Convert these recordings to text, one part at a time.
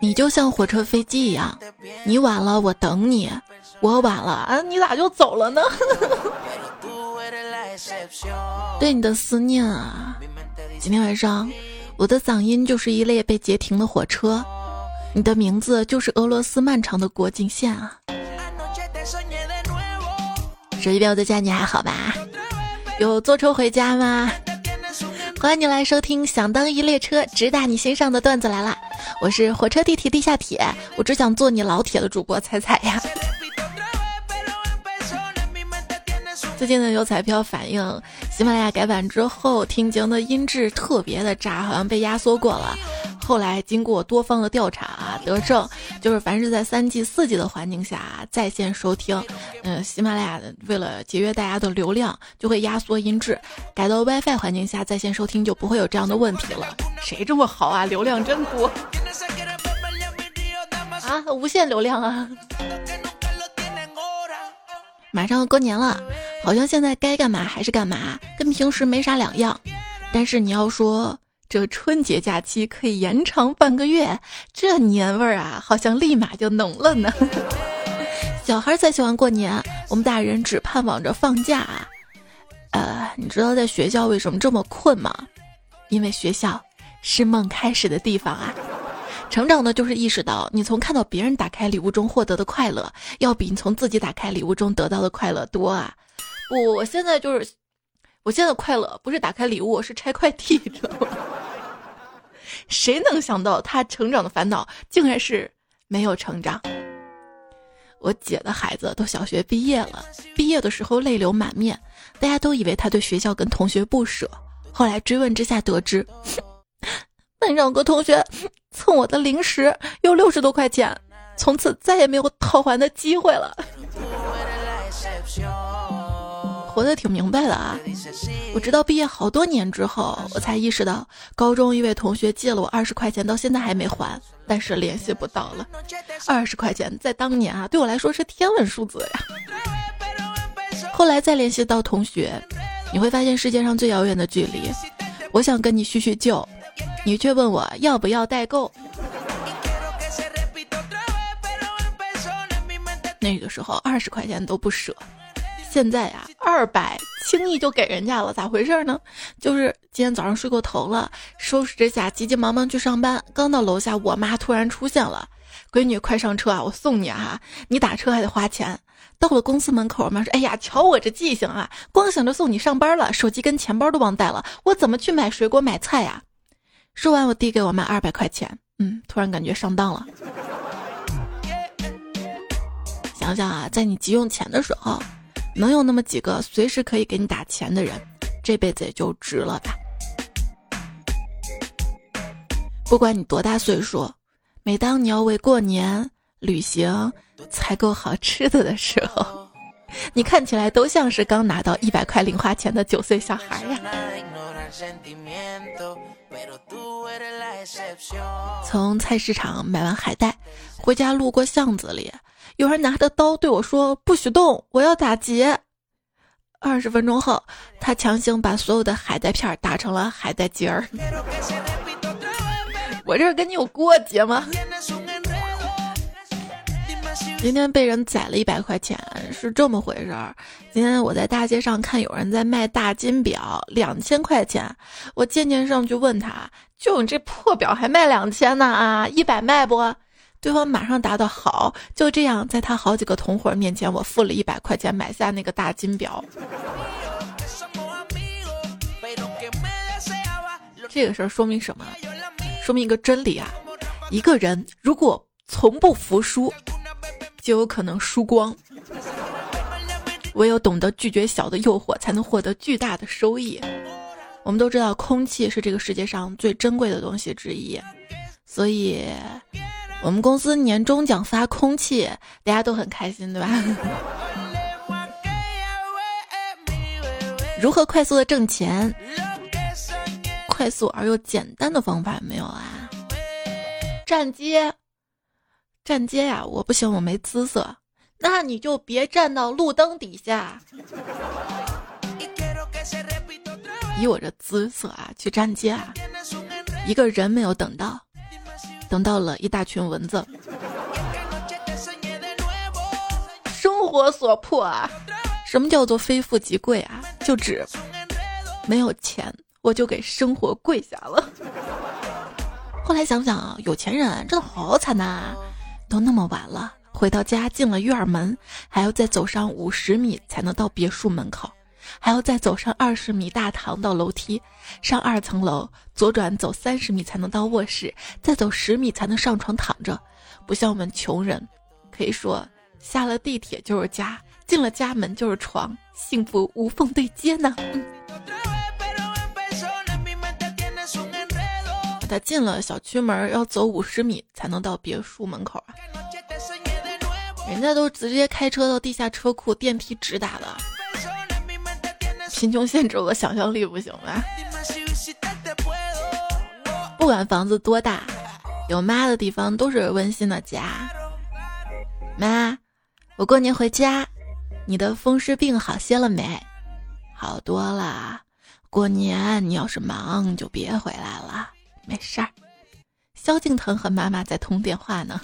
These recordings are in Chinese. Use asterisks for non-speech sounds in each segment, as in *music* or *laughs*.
你就像火车飞机一样，你晚了我等你，我晚了啊，你咋就走了呢？*laughs* 对你的思念啊，今天晚上我的嗓音就是一列被截停的火车，你的名字就是俄罗斯漫长的国境线啊。手机边我在家，你还好吧？有坐车回家吗？欢迎你来收听《想当一列车》，直达你心上的段子来啦。我是火车、地铁、地下铁，我只想做你老铁的主播踩踩呀。最近呢，有彩票反映喜马拉雅改版之后，听节目的音质特别的渣，好像被压缩过了。后来经过多方的调查啊，得证就是凡是在三 G、四 G 的环境下在线收听，嗯，喜马拉雅为了节约大家的流量，就会压缩音质；改到 WiFi 环境下在线收听，就不会有这样的问题了。谁这么好啊？流量真多啊！无限流量啊！马上要过年了，好像现在该干嘛还是干嘛，跟平时没啥两样。但是你要说。这春节假期可以延长半个月，这年味儿啊，好像立马就浓了呢。*laughs* 小孩才喜欢过年，我们大人只盼望着放假。啊呃，你知道在学校为什么这么困吗？因为学校是梦开始的地方啊。成长呢，就是意识到你从看到别人打开礼物中获得的快乐，要比你从自己打开礼物中得到的快乐多啊。不，我现在就是，我现在快乐不是打开礼物，是拆快递，*laughs* 知道吗？谁能想到他成长的烦恼竟然是没有成长？我姐的孩子都小学毕业了，毕业的时候泪流满面，大家都以为他对学校跟同学不舍。后来追问之下得知，*laughs* 班长个同学蹭我的零食有六十多块钱，从此再也没有讨还的机会了。*laughs* 活得挺明白的啊！我直到毕业好多年之后，我才意识到，高中一位同学借了我二十块钱，到现在还没还，但是联系不到了。二十块钱在当年啊，对我来说是天文数字呀。后来再联系到同学，你会发现世界上最遥远的距离。我想跟你叙叙旧，你却问我要不要代购。那个时候二十块钱都不舍。现在呀，二百轻易就给人家了，咋回事呢？就是今天早上睡过头了，收拾之下急急忙忙去上班，刚到楼下，我妈突然出现了，闺女快上车啊，我送你啊，你打车还得花钱。到了公司门口，我妈说：“哎呀，瞧我这记性啊，光想着送你上班了，手机跟钱包都忘带了，我怎么去买水果买菜呀？”说完，我递给我妈二百块钱，嗯，突然感觉上当了。*laughs* 想想啊，在你急用钱的时候。能有那么几个随时可以给你打钱的人，这辈子也就值了吧。不管你多大岁数，每当你要为过年、旅行采购好吃的的时候，你看起来都像是刚拿到一百块零花钱的九岁小孩呀。从菜市场买完海带，回家路过巷子里。有人拿着刀对我说：“不许动，我要打劫。”二十分钟后，他强行把所有的海带片打成了海带结儿。*laughs* 我这跟你有过节吗？今天被人宰了一百块钱，是这么回事儿。今天我在大街上看有人在卖大金表，两千块钱。我渐渐上去问他：“就你这破表还卖两千呢？啊，一百卖不？”对方马上答道：“好。”就这样，在他好几个同伙面前，我付了一百块钱买下那个大金表。这个事儿说明什么？说明一个真理啊！一个人如果从不服输，就有可能输光。唯有懂得拒绝小的诱惑，才能获得巨大的收益。我们都知道，空气是这个世界上最珍贵的东西之一，所以。我们公司年终奖发空气，大家都很开心，对吧？*laughs* 如何快速的挣钱？快速而又简单的方法没有啊？站街，站街呀！我不行，我没姿色。那你就别站到路灯底下。以我这姿色啊，去站街啊！一个人没有等到，等到了一大群蚊子。生活所迫啊！什么叫做非富即贵啊？就指没有钱，我就给生活跪下了。后来想想啊，有钱人真的好惨呐！都那么晚了，回到家进了院门，还要再走上五十米才能到别墅门口。还要再走上二十米大堂到楼梯，上二层楼，左转走三十米才能到卧室，再走十米才能上床躺着。不像我们穷人，可以说下了地铁就是家，进了家门就是床，幸福无缝对接呢。他进了小区门要走五十米才能到别墅门口啊，人家都直接开车到地下车库，电梯直达的。贫穷限制我想象力，不行吗？不管房子多大，有妈的地方都是温馨的家。妈，我过年回家，你的风湿病好些了没？好多了。过年你要是忙就别回来了，没事儿。萧敬腾和妈妈在通电话呢。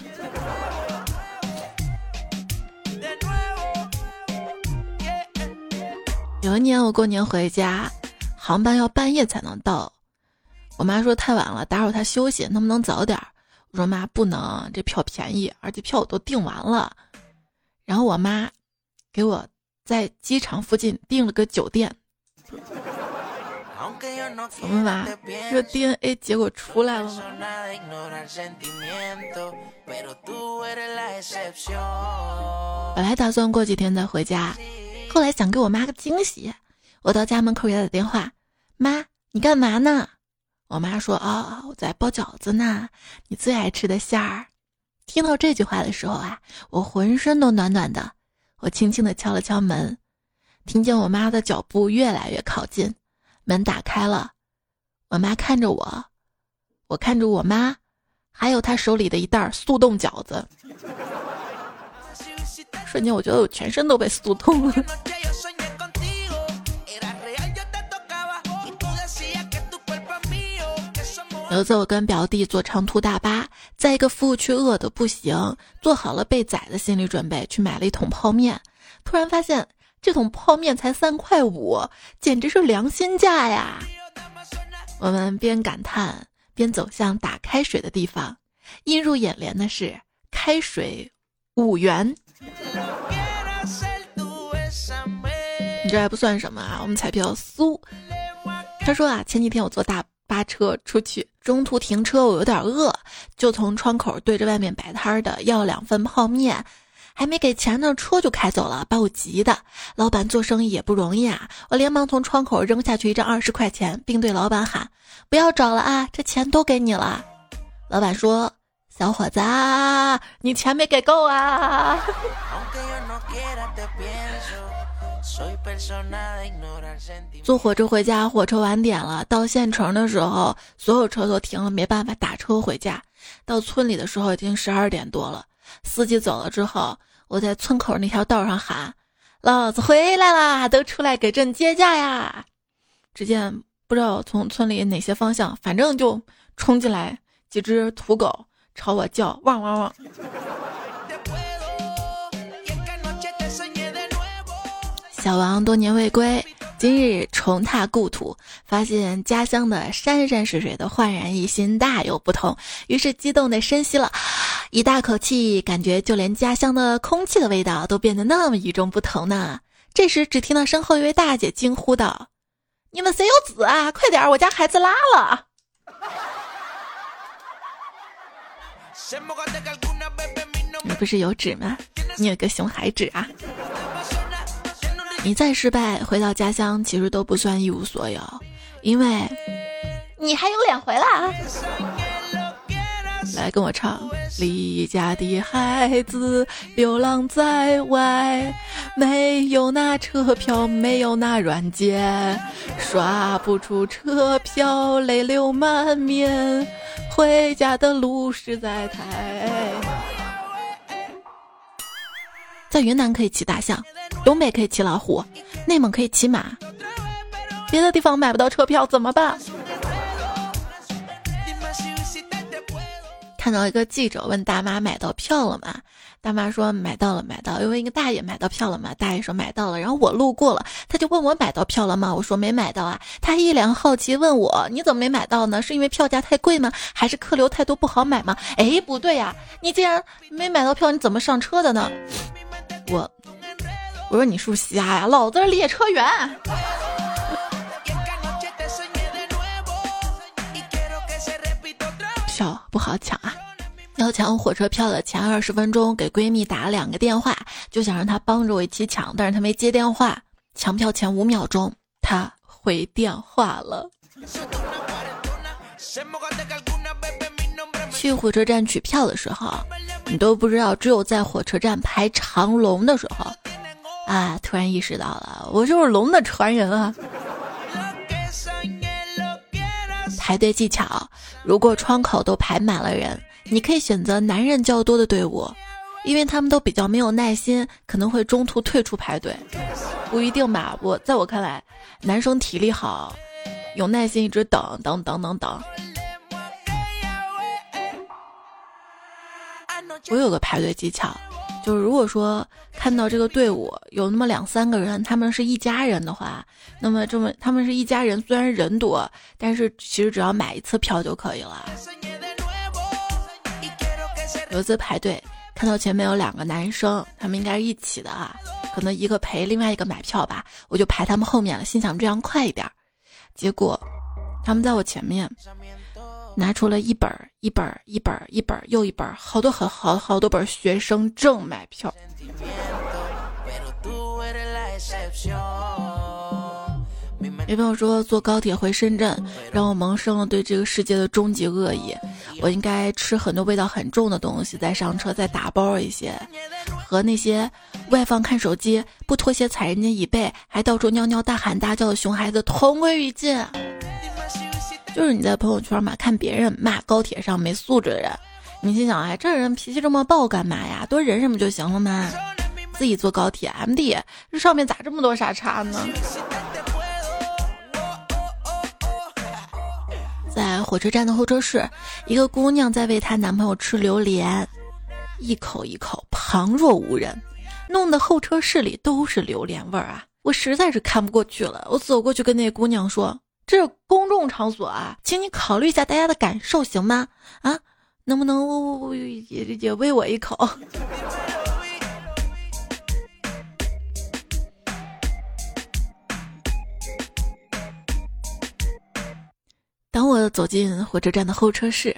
有一年我过年回家，航班要半夜才能到，我妈说太晚了，打扰她休息，能不能早点？我说妈不能，这票便宜，而且票我都订完了。然后我妈给我在机场附近订了个酒店。怎么吧？这 DNA 结果出来了吗？本来打算过几天再回家。后来想给我妈个惊喜，我到家门口给她打电话：“妈，你干嘛呢？”我妈说：“啊，我在包饺子呢，你最爱吃的馅儿。”听到这句话的时候啊，我浑身都暖暖的。我轻轻地敲了敲门，听见我妈的脚步越来越靠近，门打开了，我妈看着我，我看着我妈，还有她手里的一袋速冻饺子。瞬间，我觉得我全身都被酥痛了。有一次，我跟表弟坐长途大巴，在一个服务区饿得不行，做好了被宰的心理准备，去买了一桶泡面。突然发现，这桶泡面才三块五，简直是良心价呀！我们边感叹边走向打开水的地方，映入眼帘的是开水五元。你这还不算什么啊！我们彩票苏，他说啊，前几天我坐大巴车出去，中途停车，我有点饿，就从窗口对着外面摆摊的要两份泡面，还没给钱呢，车就开走了，把我急的。老板做生意也不容易啊，我连忙从窗口扔下去一张二十块钱，并对老板喊：“不要找了啊，这钱都给你了。”老板说。小伙子，你钱没给够啊！坐火车回家，火车晚点了。到县城的时候，所有车都停了，没办法打车回家。到村里的时候，已经十二点多了。司机走了之后，我在村口那条道上喊：“老子回来啦！都出来给朕接驾呀！”只见不知道从村里哪些方向，反正就冲进来几只土狗。朝我叫汪汪汪！小王多年未归，今日重踏故土，发现家乡的山山水水都焕然一新，大有不同。于是激动的深吸了一大口气，感觉就连家乡的空气的味道都变得那么与众不同呢。这时，只听到身后一位大姐惊呼道：“你们谁有纸啊？快点，我家孩子拉了！”你不是有纸吗？你有个熊孩纸啊！你再失败，回到家乡其实都不算一无所有，因为你还有脸回来！来跟我唱：离家的孩子流浪在外，没有那车票，没有那软件，刷不出车票，泪流满面。回家的路实在太……在云南可以骑大象，东北可以骑老虎，内蒙可以骑马，别的地方买不到车票怎么办？看到一个记者问大妈买到票了吗？大妈说买到了，买到。又问一个大爷买到票了吗？大爷说买到了。然后我路过了，他就问我买到票了吗？我说没买到啊。他一脸好奇问我你怎么没买到呢？是因为票价太贵吗？还是客流太多不好买吗？哎，不对呀，你既然没买到票，你怎么上车的呢？我我说你是不是瞎呀？老子是列车员。票不好抢啊！要抢火车票的前二十分钟，给闺蜜打了两个电话，就想让她帮着我一起抢，但是她没接电话。抢票前五秒钟，她回电话了。去火车站取票的时候，你都不知道，只有在火车站排长龙的时候，啊，突然意识到了，我就是龙的传人啊！排队技巧：如果窗口都排满了人，你可以选择男人较多的队伍，因为他们都比较没有耐心，可能会中途退出排队。不一定吧？我在我看来，男生体力好，有耐心一直等等等等等。我有个排队技巧。就是如果说看到这个队伍有那么两三个人，他们是一家人的话，那么这么他们是一家人，虽然人多，但是其实只要买一次票就可以了。有一次排队看到前面有两个男生，他们应该是一起的啊，可能一个陪另外一个买票吧，我就排他们后面了，心想这样快一点。结果他们在我前面。拿出了一本一本一本一本又一本，好多好好好多本学生证买票。有朋友说坐高铁回深圳，让我萌生了对这个世界的终极恶意。我应该吃很多味道很重的东西，再上车，再打包一些，和那些外放看手机、不脱鞋踩人家椅背，还到处尿尿、大喊大叫的熊孩子同归于尽。就是你在朋友圈嘛，看别人骂高铁上没素质的人，你心想，哎，这人脾气这么暴干嘛呀？多忍忍不就行了吗？自己坐高铁，M D，这上面咋这么多傻叉呢？在火车站的候车室，一个姑娘在喂她男朋友吃榴莲，一口一口，旁若无人，弄得候车室里都是榴莲味儿啊！我实在是看不过去了，我走过去跟那姑娘说。这是公众场所啊，请你考虑一下大家的感受，行吗？啊，能不能也也喂我一口？当我走进火车站的候车室，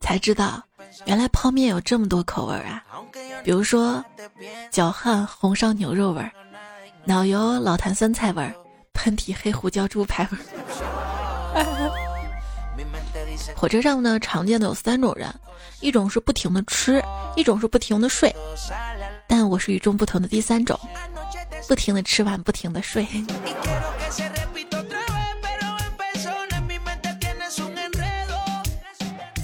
才知道原来泡面有这么多口味啊！比如说，脚汗红烧牛肉味儿，脑油老坛酸菜味儿。喷嚏黑胡椒猪排味。*laughs* 火车上呢，常见的有三种人，一种是不停的吃，一种是不停的睡，但我是与众不同的第三种，不停的吃完，不停的睡。*laughs*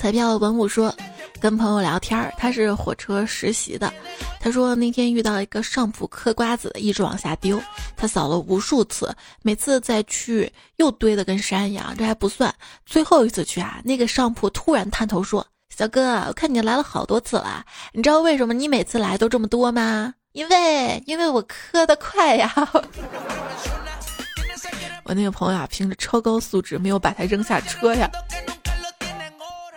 彩票文武说。跟朋友聊天儿，他是火车实习的。他说那天遇到一个上铺嗑瓜子的，一直往下丢。他扫了无数次，每次再去又堆得跟山一样。这还不算，最后一次去啊，那个上铺突然探头说：“小哥，我看你来了好多次了，你知道为什么你每次来都这么多吗？因为因为我磕的快呀。*laughs* ”我那个朋友啊，凭着超高素质，没有把他扔下车呀。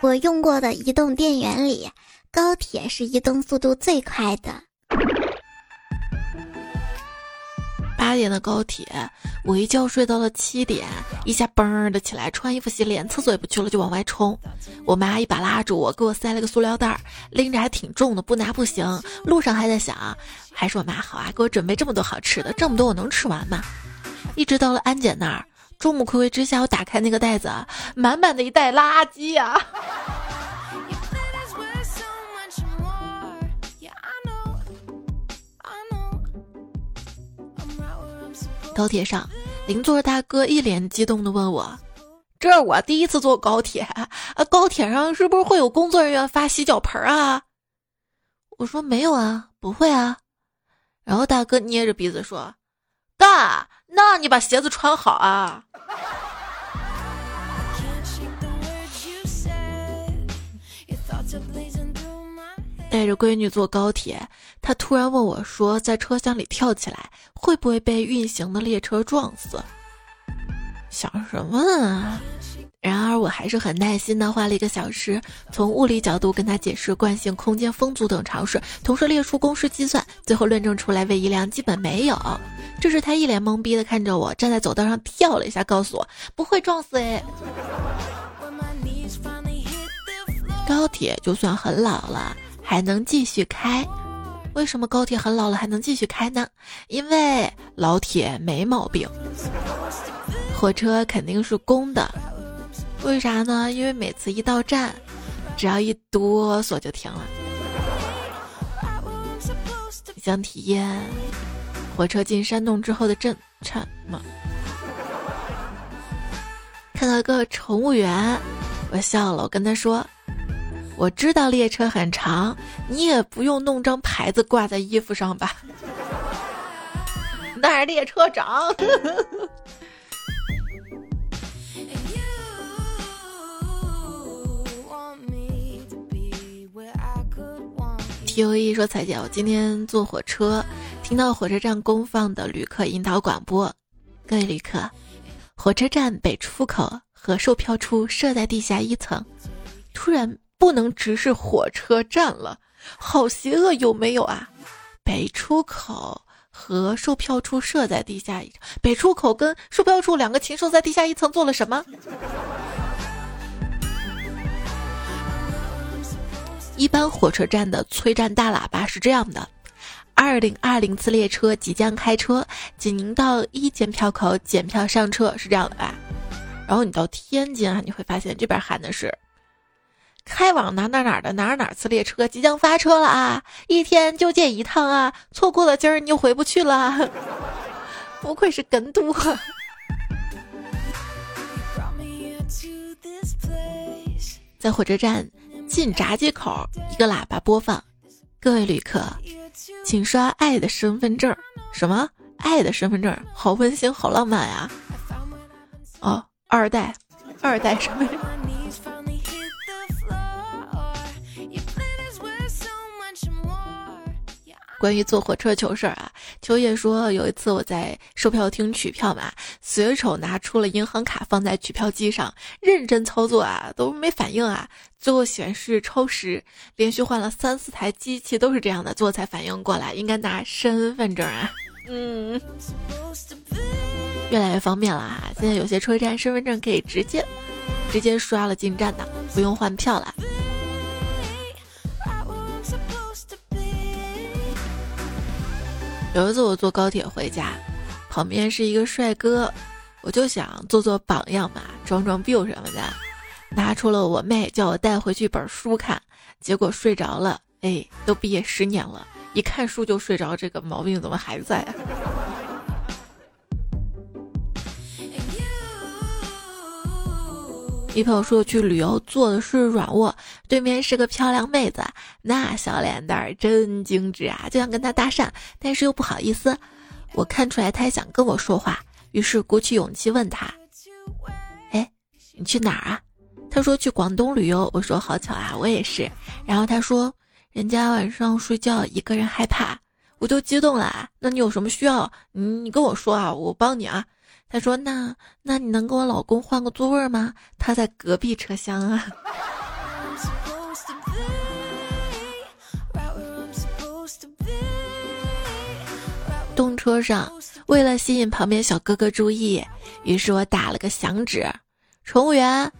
我用过的移动电源里，高铁是移动速度最快的。八点的高铁，我一觉睡到了七点，一下嘣儿的起来，穿衣服洗脸，厕所也不去了，就往外冲。我妈一把拉住我，给我塞了个塑料袋，拎着还挺重的，不拿不行。路上还在想，还是我妈好啊，给我准备这么多好吃的，这么多我能吃完吗？一直到了安检那儿。众目睽睽之下，我打开那个袋子，满满的一袋垃圾呀！高铁上，邻座大哥一脸激动的问我：“这是我第一次坐高铁啊，高铁上是不是会有工作人员发洗脚盆啊？”我说：“没有啊，不会啊。”然后大哥捏着鼻子说：“大，那你把鞋子穿好啊。” *laughs* 带着闺女坐高铁，他突然问我说：“在车厢里跳起来，会不会被运行的列车撞死？”想什么啊？然而我还是很耐心的花了一个小时，从物理角度跟他解释惯性、空间风阻等常识，同时列出公式计算，最后论证出来位移量基本没有。这时他一脸懵逼的看着我，站在走道上跳了一下，告诉我不会撞死诶。高铁就算很老了。还能继续开？为什么高铁很老了还能继续开呢？因为老铁没毛病。火车肯定是公的，为啥呢？因为每次一到站，只要一哆嗦就停了。想体验火车进山洞之后的震颤吗？看到个乘务员，我笑了，我跟他说。我知道列车很长，你也不用弄张牌子挂在衣服上吧？*laughs* 那是列车长。T O E 说：“彩姐，我今天坐火车，听到火车站公放的旅客引导广播。各位旅客，火车站北出口和售票处设在地下一层。突然。”不能直视火车站了，好邪恶有没有啊？北出口和售票处设在地下一层，北出口跟售票处两个禽兽在地下一层做了什么？一般火车站的催站大喇叭是这样的：二零二零次列车即将开车，请您到一检票口检票上车，是这样的吧？然后你到天津啊，你会发现这边喊的是。开往哪哪哪的哪哪次列车即将发车了啊！一天就借一趟啊！错过了今儿你就回不去了。*laughs* 不愧是跟读。在火车站进闸机口，一个喇叭播放：“各位旅客，请刷爱的身份证。”什么？爱的身份证？好温馨，好浪漫呀！哦，二代，二代身份证。关于坐火车糗事儿啊，秋叶说有一次我在售票厅取票嘛，随手拿出了银行卡放在取票机上，认真操作啊都没反应啊，最后显示超时，连续换了三四台机器都是这样的，最后才反应过来应该拿身份证啊。嗯，*laughs* 越来越方便了啊，现在有些车站身份证可以直接直接刷了进站的，不用换票了。有一次我坐高铁回家，旁边是一个帅哥，我就想做做榜样嘛，装装逼什么的，拿出了我妹叫我带回去一本书看，结果睡着了。哎，都毕业十年了，一看书就睡着，这个毛病怎么还在啊？一朋友说去旅游坐的是软卧，对面是个漂亮妹子，那小脸蛋儿真精致啊，就想跟她搭讪，但是又不好意思。我看出来她想跟我说话，于是鼓起勇气问她：“哎，你去哪儿啊？”她说去广东旅游。我说好巧啊，我也是。然后她说人家晚上睡觉一个人害怕，我就激动了。那你有什么需要？你你跟我说啊，我帮你啊。他说：“那那你能跟我老公换个座位吗？他在隔壁车厢啊。” *laughs* 动车上，为了吸引旁边小哥哥注意，于是我打了个响指：“乘务员，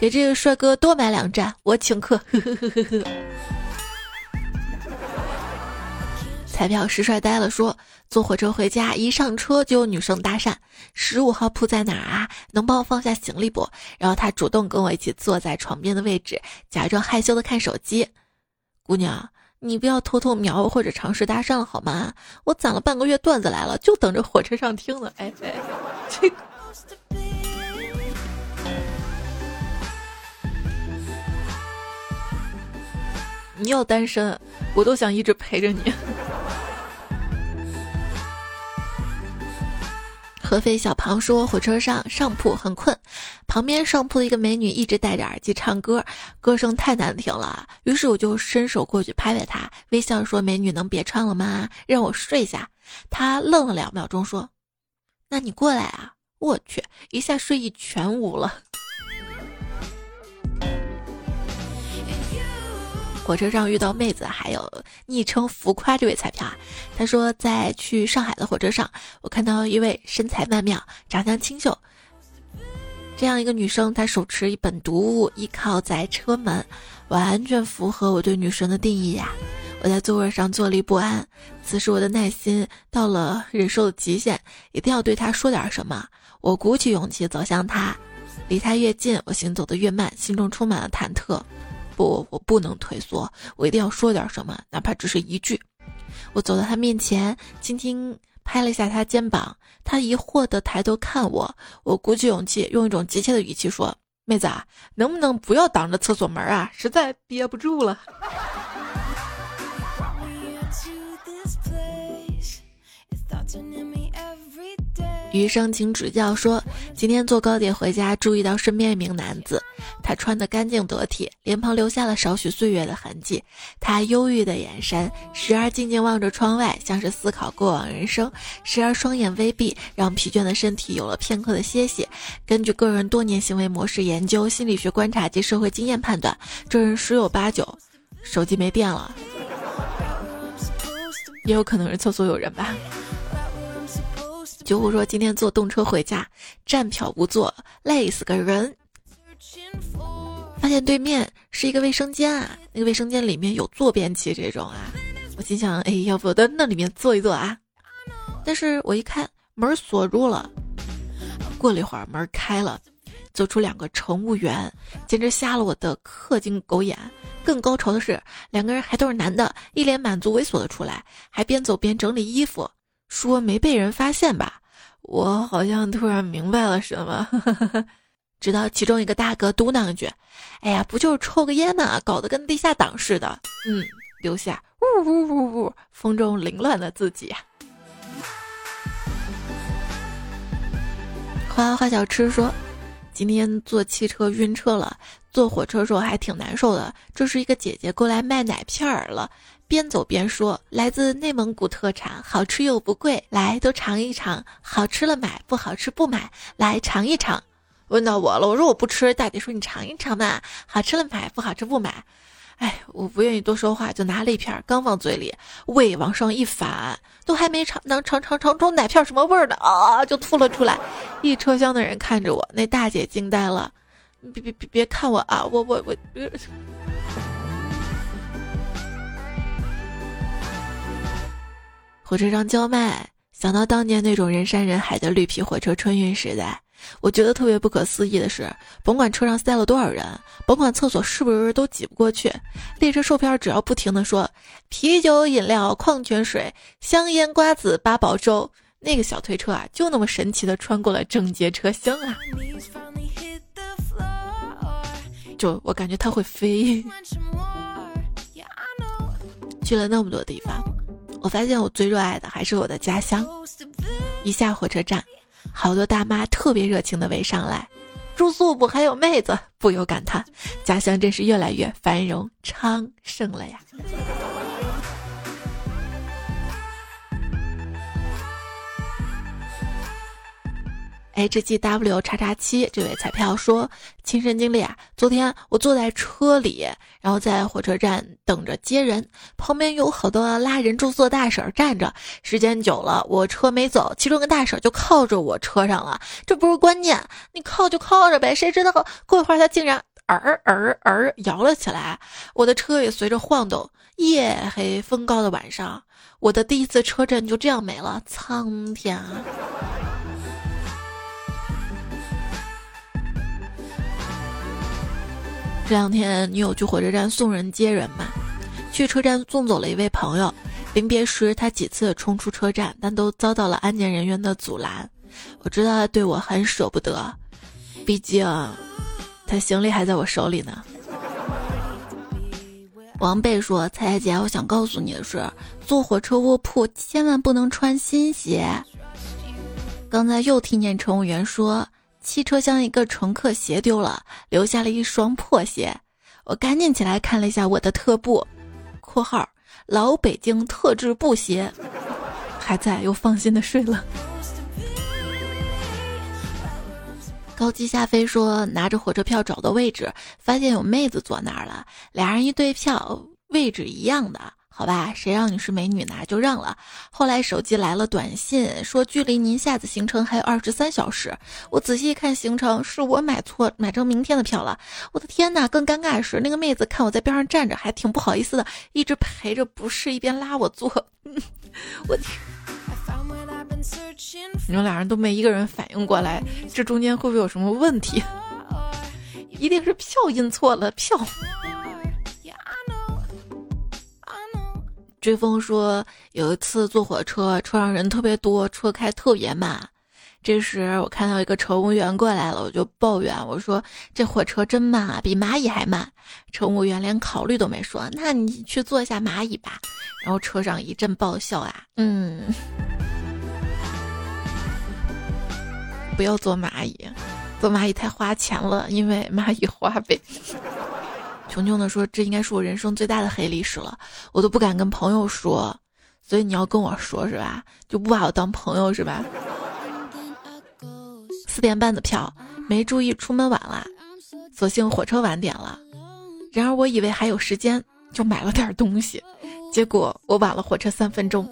给这个帅哥多买两站，我请客。”呵呵呵呵。彩票师帅呆了，说。坐火车回家，一上车就有女生搭讪：“十五号铺在哪儿啊？能帮我放下行李不？”然后他主动跟我一起坐在床边的位置，假装害羞的看手机。姑娘，你不要偷偷瞄或者尝试搭讪了好吗？我攒了半个月段子来了，就等着火车上听呢。哎哎，这，你要单身，我都想一直陪着你。合肥小庞说：“火车上上铺很困，旁边上铺的一个美女一直戴着耳机唱歌，歌声太难听了。于是我就伸手过去拍拍她，微笑说：‘美女能别唱了吗？让我睡一下。’她愣了两秒钟说：‘那你过来啊！’我去，一下睡意全无了。”火车上遇到妹子，还有昵称“浮夸”这位彩票啊，他说在去上海的火车上，我看到一位身材曼妙、长相清秀这样一个女生，她手持一本读物，依靠在车门，完全符合我对女神的定义呀！我在座位上坐立不安，此时我的耐心到了忍受的极限，一定要对她说点什么。我鼓起勇气走向她，离她越近，我行走的越慢，心中充满了忐忑。不，我不能退缩，我一定要说点什么，哪怕只是一句。我走到他面前，轻轻拍了一下他肩膀，他疑惑的抬头看我，我鼓起勇气，用一种急切的语气说：“妹子，啊，能不能不要挡着厕所门啊？实在憋不住了。”余生请指教。说今天坐高铁回家，注意到身边一名男子，他穿得干净得体，脸庞留下了少许岁月的痕迹。他忧郁的眼神，时而静静望着窗外，像是思考过往人生；时而双眼微闭，让疲倦的身体有了片刻的歇息。根据个人多年行为模式研究、心理学观察及社会经验判断，这人十有八九手机没电了，*laughs* 也有可能是厕所有人吧。九五说：“今天坐动车回家，站票不坐，累死个人。发现对面是一个卫生间啊，那个卫生间里面有坐便器这种啊。我心想，哎，要不到那里面坐一坐啊？但是我一看门锁住了。过了一会儿门开了，走出两个乘务员，简直瞎了我的氪金狗眼。更高潮的是，两个人还都是男的，一脸满足猥琐的出来，还边走边整理衣服。”说没被人发现吧？我好像突然明白了什么，*laughs* 直到其中一个大哥嘟囔一句：“哎呀，不就是抽个烟嘛，搞得跟地下党似的。”嗯，留下呜呜呜呜风中凌乱的自己。花花小吃说：“今天坐汽车晕车了，坐火车时候还挺难受的。这是一个姐姐过来卖奶片儿了。”边走边说：“来自内蒙古特产，好吃又不贵，来都尝一尝。好吃了买，不好吃不买，来尝一尝。”问到我了，我说我不吃。大姐说：“你尝一尝嘛，好吃了买，不好吃不买。”哎，我不愿意多说话，就拿了一片，刚放嘴里，胃往上一反，都还没尝能尝尝尝出奶片什么味儿呢啊，就吐了出来。一车厢的人看着我，那大姐惊呆了。别别别别看我啊，我我我。火车上叫卖，想到当年那种人山人海的绿皮火车春运时代，我觉得特别不可思议的是，甭管车上塞了多少人，甭管厕所是不是都挤不过去，列车售票只要不停的说啤酒、饮料、矿泉水、香烟、瓜子、八宝粥，那个小推车啊，就那么神奇的穿过了整节车厢啊！就我感觉它会飞，*laughs* 去了那么多地方。我发现我最热爱的还是我的家乡。一下火车站，好多大妈特别热情的围上来，住宿不还有妹子，不由感叹，家乡真是越来越繁荣昌盛了呀。H G W 叉叉七这位彩票说，亲身经历啊，昨天我坐在车里，然后在火车站等着接人，旁边有好多拉人住宿的大婶站着，时间久了，我车没走，其中个大婶就靠着我车上了，这不是关键，你靠就靠着呗，谁知道过一会儿他竟然儿儿儿摇了起来，我的车也随着晃动，夜黑风高的晚上，我的第一次车震就这样没了，苍天啊！这两天你有去火车站送人接人吗？去车站送走了一位朋友，临别时他几次冲出车站，但都遭到了安检人员的阻拦。我知道他对我很舍不得，毕竟他行李还在我手里呢。王贝说：“彩彩姐，我想告诉你的是，坐火车卧铺千万不能穿新鞋。刚才又听见乘务员说，汽车厢一个乘客鞋丢了，留下了一双破鞋。我赶紧起来看了一下我的特步（括号老北京特制布鞋），还在，又放心的睡了。高级下飞说，拿着火车票找到位置，发现有妹子坐那儿了，俩人一对票，位置一样的，好吧，谁让你是美女呢，就让了。后来手机来了短信，说距离您下次行程还有二十三小时。我仔细一看行程，是我买错，买成明天的票了。我的天哪！更尴尬的是，那个妹子看我在边上站着，还挺不好意思的，一直陪着不是，一边拉我坐。*laughs* 我！你们俩人都没一个人反应过来，这中间会不会有什么问题？*laughs* 一定是票印错了票。追风说有一次坐火车，车上人特别多，车开特别慢。这时我看到一个乘务员过来了，我就抱怨我说：“这火车真慢啊，比蚂蚁还慢。”乘务员连考虑都没说：“那你去坐一下蚂蚁吧。”然后车上一阵爆笑啊，嗯。不要坐蚂蚁，坐蚂蚁太花钱了，因为蚂蚁花呗。穷穷的说：“这应该是我人生最大的黑历史了，我都不敢跟朋友说，所以你要跟我说是吧？就不把我当朋友是吧？”四点半的票，没注意出门晚了，所幸火车晚点了。然而我以为还有时间，就买了点东西，结果我晚了火车三分钟。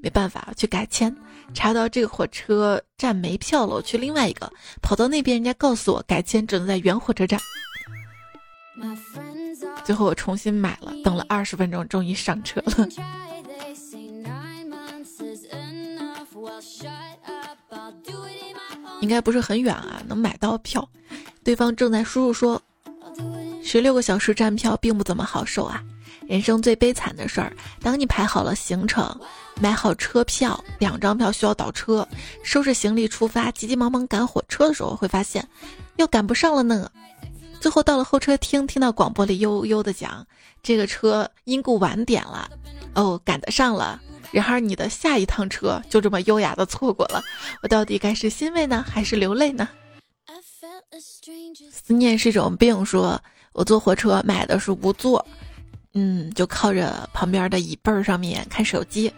没办法，去改签，查到这个火车站没票了，我去另外一个，跑到那边，人家告诉我改签只能在原火车站。最后我重新买了，等了二十分钟，终于上车了。应该不是很远啊，能买到票。对方正在输入说，十六个小时站票并不怎么好受啊。人生最悲惨的事儿，当你排好了行程，买好车票，两张票需要倒车，收拾行李出发，急急忙忙赶火车的时候，会发现又赶不上了呢。最后到了候车厅，听到广播里悠悠的讲，这个车因故晚点了，哦，赶得上了。然而你的下一趟车就这么优雅的错过了，我到底该是欣慰呢，还是流泪呢？思念是一种病，说我坐火车买的是无座。嗯，就靠着旁边的椅背儿上面看手机，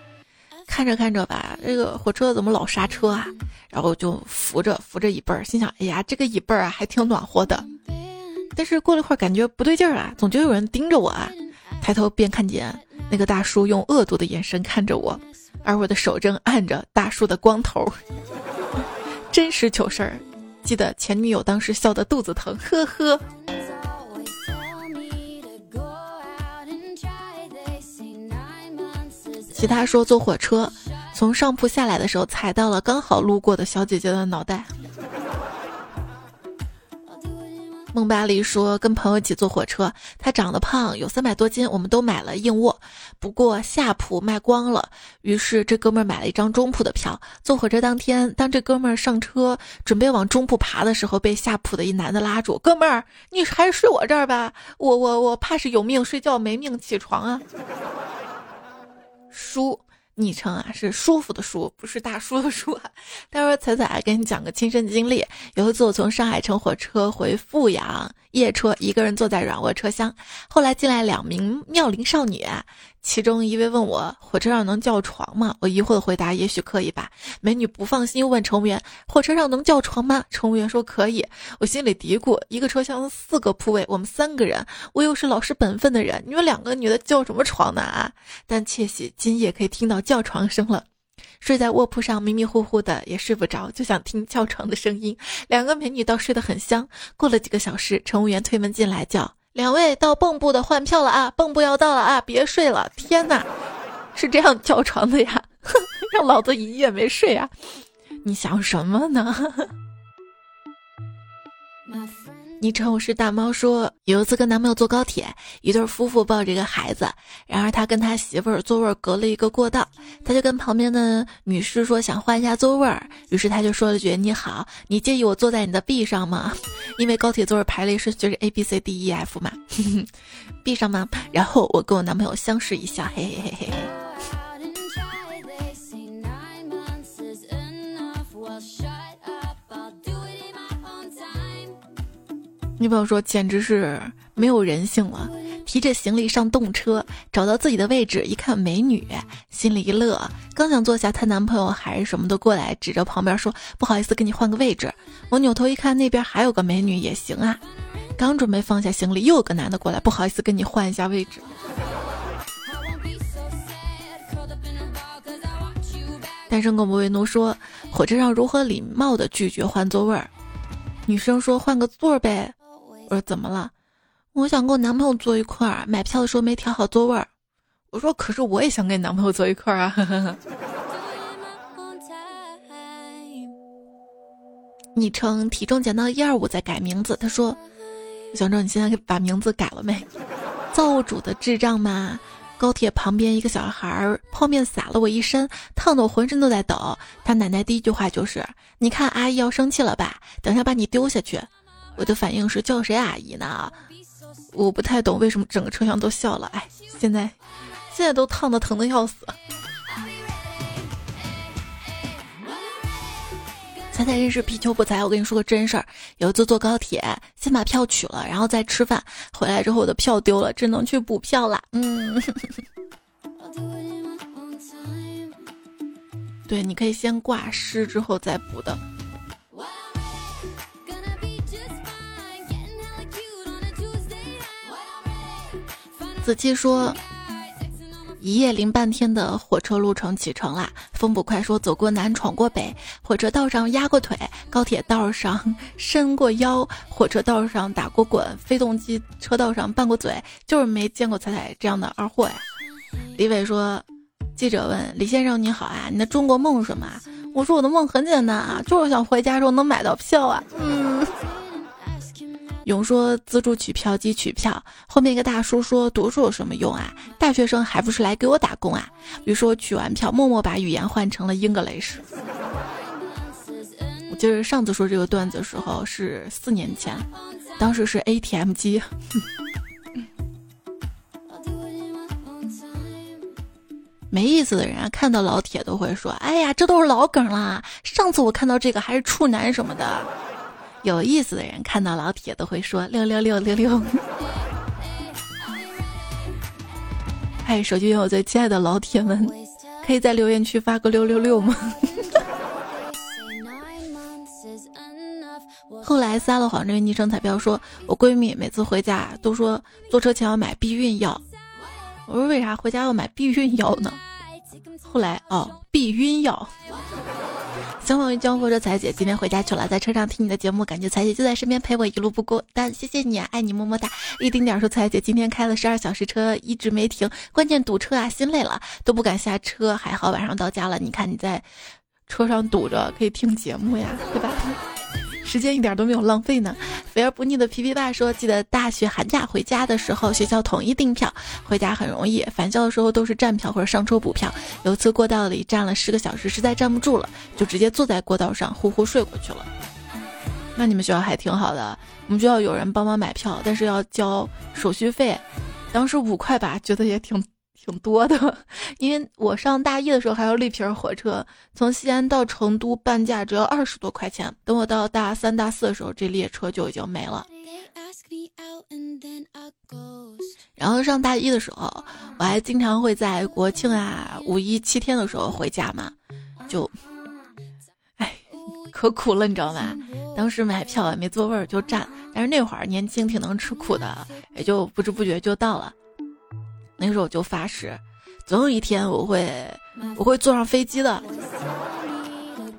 看着看着吧，这个火车怎么老刹车啊？然后就扶着扶着椅背儿，心想：哎呀，这个椅背儿啊还挺暖和的。但是过了一会儿，感觉不对劲儿啊，总觉得有人盯着我啊。抬头便看见那个大叔用恶毒的眼神看着我，而我的手正按着大叔的光头。*laughs* 真实糗事儿，记得前女友当时笑得肚子疼，呵呵。其他说坐火车，从上铺下来的时候踩到了刚好路过的小姐姐的脑袋。孟巴黎说跟朋友一起坐火车，他长得胖，有三百多斤，我们都买了硬卧，不过下铺卖光了，于是这哥们儿买了一张中铺的票。坐火车当天，当这哥们儿上车准备往中铺爬的时候，被下铺的一男的拉住：“哥们儿，你还是睡我这儿吧，我我我怕是有命睡觉没命起床啊。*laughs* ”书昵称啊是舒服的舒，不是大叔的叔啊。待会彩彩给你讲个亲身经历。有一次我从上海乘火车回阜阳，夜车，一个人坐在软卧车厢，后来进来两名妙龄少女。其中一位问我火车上能叫床吗？我疑惑的回答：也许可以吧。美女不放心，又问乘务员：火车上能叫床吗？乘务员说可以。我心里嘀咕：一个车厢四个铺位，我们三个人，我又是老实本分的人，你们两个女的叫什么床呢啊？但窃喜，今夜可以听到叫床声了。睡在卧铺上迷迷糊糊的也睡不着，就想听叫床的声音。两个美女倒睡得很香。过了几个小时，乘务员推门进来叫。两位到蚌埠的换票了啊！蚌埠要到了啊！别睡了！天哪，是这样叫床的呀？*laughs* 让老子一夜没睡啊！你想什么呢？*laughs* 昵称我是大猫说，有一次跟男朋友坐高铁，一对夫妇抱着一个孩子，然而他跟他媳妇儿座位隔了一个过道，他就跟旁边的女士说想换一下座位儿，于是他就说了句：“你好，你介意我坐在你的 B 上吗？*laughs* 因为高铁座位排列是就是 A B C D E F 嘛，*laughs* B 上吗？”然后我跟我男朋友相视一笑，嘿嘿嘿嘿嘿。女朋友说简直是没有人性了，提着行李上动车，找到自己的位置，一看美女，心里一乐，刚想坐下，她男朋友还是什么的过来，指着旁边说不好意思，跟你换个位置。我扭头一看，那边还有个美女，也行啊。刚准备放下行李，又有个男的过来，不好意思，跟你换一下位置。单身狗不为奴说，火车上如何礼貌的拒绝换座位儿？女生说换个座儿呗。我说怎么了？我想跟我男朋友坐一块儿，买票的时候没调好座位儿。我说可是我也想跟你男朋友坐一块儿啊。昵称体重减到一二五再改名字，他说，我想知道你现在把名字改了没？造物主的智障吗？高铁旁边一个小孩儿泡面洒了我一身，烫得我浑身都在抖。他奶奶第一句话就是：“你看阿姨要生气了吧？等下把你丢下去。”我的反应是叫谁阿姨呢？我不太懂为什么整个车厢都笑了。哎，现在现在都烫的疼的要死。猜猜认识皮球不才？我跟你说个真事儿，有一次坐高铁，先把票取了，然后再吃饭。回来之后我的票丢了，只能去补票啦。嗯，*laughs* 对，你可以先挂失之后再补的。子期说。一夜零半天的火车路程启程啦！风捕快说走过南闯过北，火车道上压过腿，高铁道上伸过腰，火车道上打过滚，飞动机车道上拌过嘴，就是没见过彩彩这样的二货呀！李伟说，记者问李先生你好啊，你的中国梦是什么？我说我的梦很简单啊，就是想回家时候能买到票啊。嗯。勇说自助取票机取票，后面一个大叔说读书有什么用啊？大学生还不是来给我打工啊？于是我取完票，默默把语言换成了英格雷式。我记得上次说这个段子的时候是四年前，当时是 ATM 机。*laughs* 没意思的人啊，看到老铁都会说：“哎呀，这都是老梗啦！上次我看到这个还是处男什么的。”有意思的人看到老铁都会说六六六六六。嗨，*laughs* 手机我最亲爱的老铁们，可以在留言区发个六六六吗？*laughs* 后来撒了谎，这位昵称彩票说，我闺蜜每次回家都说坐车前要买避孕药。我说为啥回家要买避孕药呢？后来哦，避孕药。相逢于江湖说彩姐今天回家去了，在车上听你的节目，感觉彩姐就在身边陪我一路不孤单。谢谢你，爱你么么哒。一丁点说彩姐今天开了十二小时车，一直没停，关键堵车啊，心累了都不敢下车。还好晚上到家了，你看你在车上堵着可以听节目呀，对吧？时间一点都没有浪费呢。肥而不腻的皮皮爸说：“记得大学寒假回家的时候，学校统一订票，回家很容易。返校的时候都是站票或者上车补票。有一次过道里站了十个小时，实在站不住了，就直接坐在过道上呼呼睡过去了。那你们学校还挺好的，我们学校有人帮忙买票，但是要交手续费，当时五块吧，觉得也挺。”挺多的，*laughs* 因为我上大一的时候还有绿皮儿火车，从西安到成都半价只要二十多块钱。等我到大三、大四的时候，这列车就已经没了。然后上大一的时候，我还经常会在国庆啊、五一七天的时候回家嘛，就，哎，可苦了，你知道吗？当时买票也没座位就站，但是那会儿年轻挺能吃苦的，也就不知不觉就到了。那时候我就发誓，总有一天我会，我会坐上飞机的。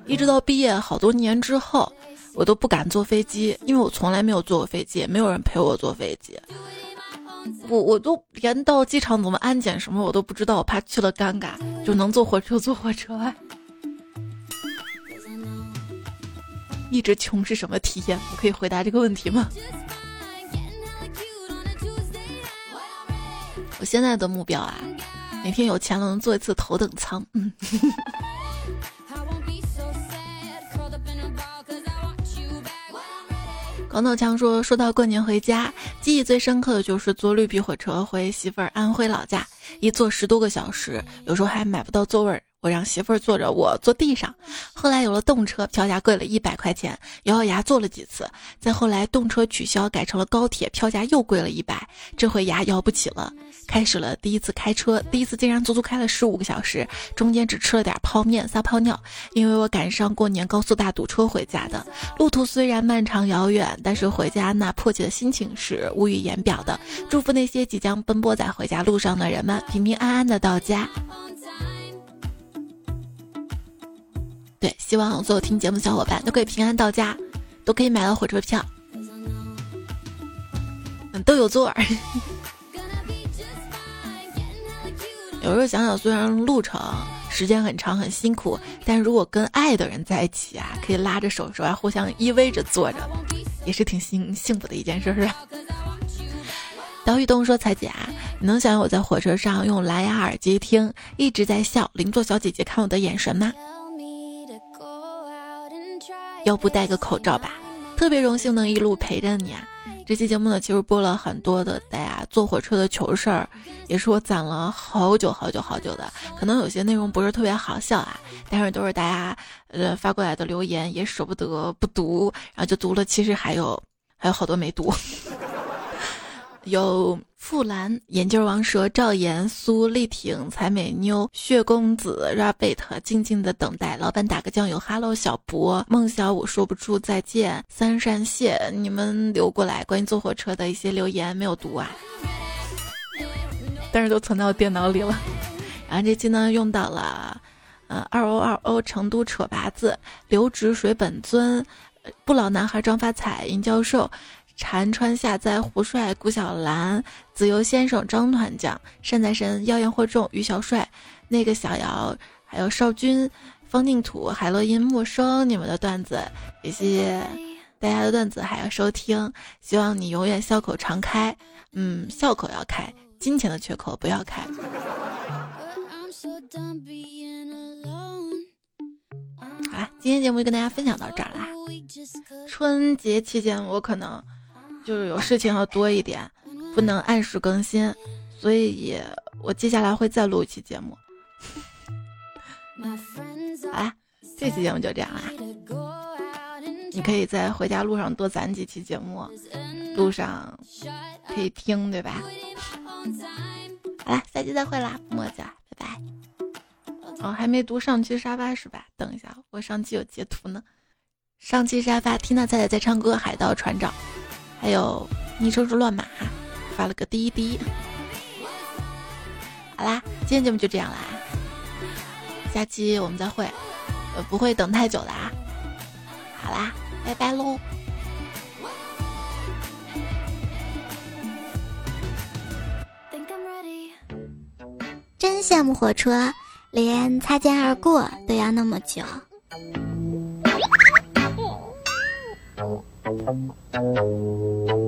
一直到毕业好多年之后，我都不敢坐飞机，因为我从来没有坐过飞机，也没有人陪我坐飞机。我我都连到机场怎么安检什么我都不知道，我怕去了尴尬。就能坐火车坐火车。一直穷是什么体验？我可以回答这个问题吗？我现在的目标啊，每天有钱了能坐一次头等舱。嗯。光头强说：“说到过年回家，记忆最深刻的就是坐绿皮火车回媳妇儿安徽老家，一坐十多个小时，有时候还买不到座位儿。”我让媳妇儿坐着，我坐地上。后来有了动车，票价贵了一百块钱，咬咬牙坐了几次。再后来动车取消，改成了高铁，票价又贵了一百，这回牙咬不起了，开始了第一次开车，第一次竟然足足开了十五个小时，中间只吃了点泡面撒泡尿，因为我赶上过年高速大堵车回家的。路途虽然漫长遥远，但是回家那迫切的心情是无语言表的。祝福那些即将奔波在回家路上的人们平平安安的到家。对，希望所有听节目的小伙伴都可以平安到家，都可以买到火车票，嗯，都有座儿。有时候想想，虽然路程时间很长很辛苦，但如果跟爱的人在一起啊，可以拉着手手啊，互相依偎着坐着，也是挺幸幸福的一件事，是吧？*laughs* 刀玉东说：“彩姐啊，你能想象我在火车上用蓝牙耳机听，一直在笑，邻座小姐姐看我的眼神吗？”要不戴个口罩吧，特别荣幸能一路陪着你啊！这期节目呢，其实播了很多的大家坐火车的糗事儿，也是我攒了好久好久好久的。可能有些内容不是特别好笑啊，但是都是大家呃发过来的留言，也舍不得不读，然后就读了。其实还有还有好多没读。有富兰、眼镜王蛇、赵岩、苏丽婷、才美妞、血公子、Rabbit，静静的等待。老板打个酱油，Hello 小博、孟小五说不出再见。三山谢，你们留过来关于坐火车的一些留言没有读啊，但是都存到我电脑里了。然后这期呢用到了，呃二 o 二 o 成都扯把子、刘直水本尊、不老男孩张发财、尹教授。禅川下哉胡帅顾小兰子由先生张团将善财神妖言惑众于小帅。那个小姚还有少君方净土海洛因陌生你们的段子谢谢大家的段子还要收听。希望你永远笑口常开。嗯笑口要开金钱的缺口不要开。好啦今天节目就跟大家分享到这儿啦。春节期间我可能。就是有事情要多一点，不能按时更新，所以我接下来会再录一期节目。好啦，这期节目就这样啦。你可以在回家路上多攒几期节目，路上可以听，对吧？好啦，下期再会啦，墨家，拜拜。哦，还没读上期沙发是吧？等一下，我上期有截图呢。上期沙发，听到菜菜在唱歌，《海盗船长》。还有昵称是乱码，发了个滴滴。好啦，今天节目就这样啦，下期我们再会，呃，不会等太久的啊。好啦，拜拜喽。真羡慕火车，连擦肩而过都要那么久。Thank you.